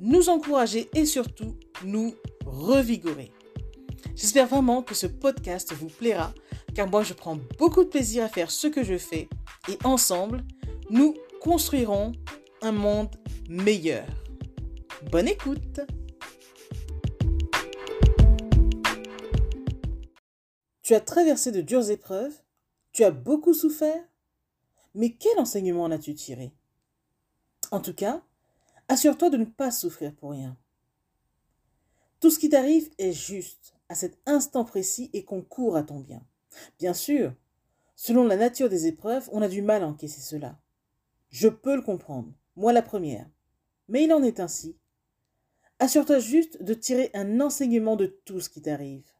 nous encourager et surtout nous revigorer. J'espère vraiment que ce podcast vous plaira car moi je prends beaucoup de plaisir à faire ce que je fais et ensemble, nous construirons un monde meilleur. Bonne écoute Tu as traversé de dures épreuves Tu as beaucoup souffert Mais quel enseignement en as-tu tiré? En tout cas, assure-toi de ne pas souffrir pour rien. Tout ce qui t'arrive est juste à cet instant précis et concourt à ton bien. Bien sûr, selon la nature des épreuves, on a du mal à encaisser cela. Je peux le comprendre, moi la première. Mais il en est ainsi. Assure-toi juste de tirer un enseignement de tout ce qui t'arrive.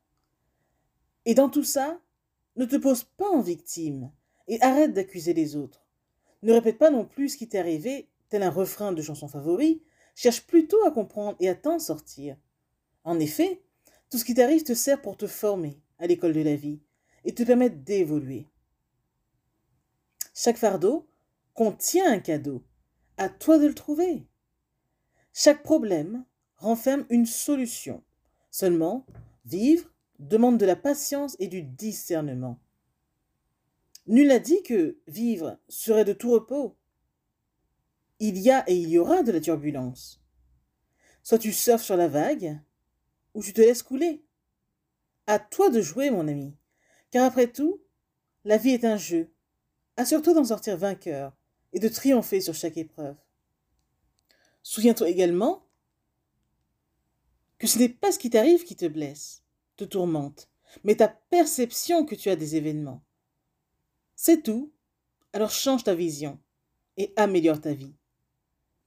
Et dans tout ça, ne te pose pas en victime et arrête d'accuser les autres. Ne répète pas non plus ce qui t'est arrivé, tel un refrain de chanson favori, cherche plutôt à comprendre et à t'en sortir. En effet, tout ce qui t'arrive te sert pour te former à l'école de la vie et te permettre d'évoluer. Chaque fardeau contient un cadeau. À toi de le trouver. Chaque problème renferme une solution. Seulement, vivre demande de la patience et du discernement. Nul n'a dit que vivre serait de tout repos. Il y a et il y aura de la turbulence. Soit tu surfes sur la vague, ou tu te laisses couler. À toi de jouer, mon ami, car après tout, la vie est un jeu. Assure-toi d'en sortir vainqueur et de triompher sur chaque épreuve. Souviens-toi également que ce n'est pas ce qui t'arrive qui te blesse, te tourmente, mais ta perception que tu as des événements. C'est tout. Alors change ta vision et améliore ta vie.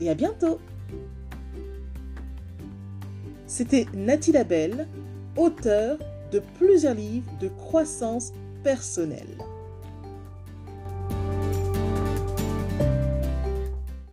et à bientôt. C'était Nathalie Labelle, auteure de plusieurs livres de croissance personnelle.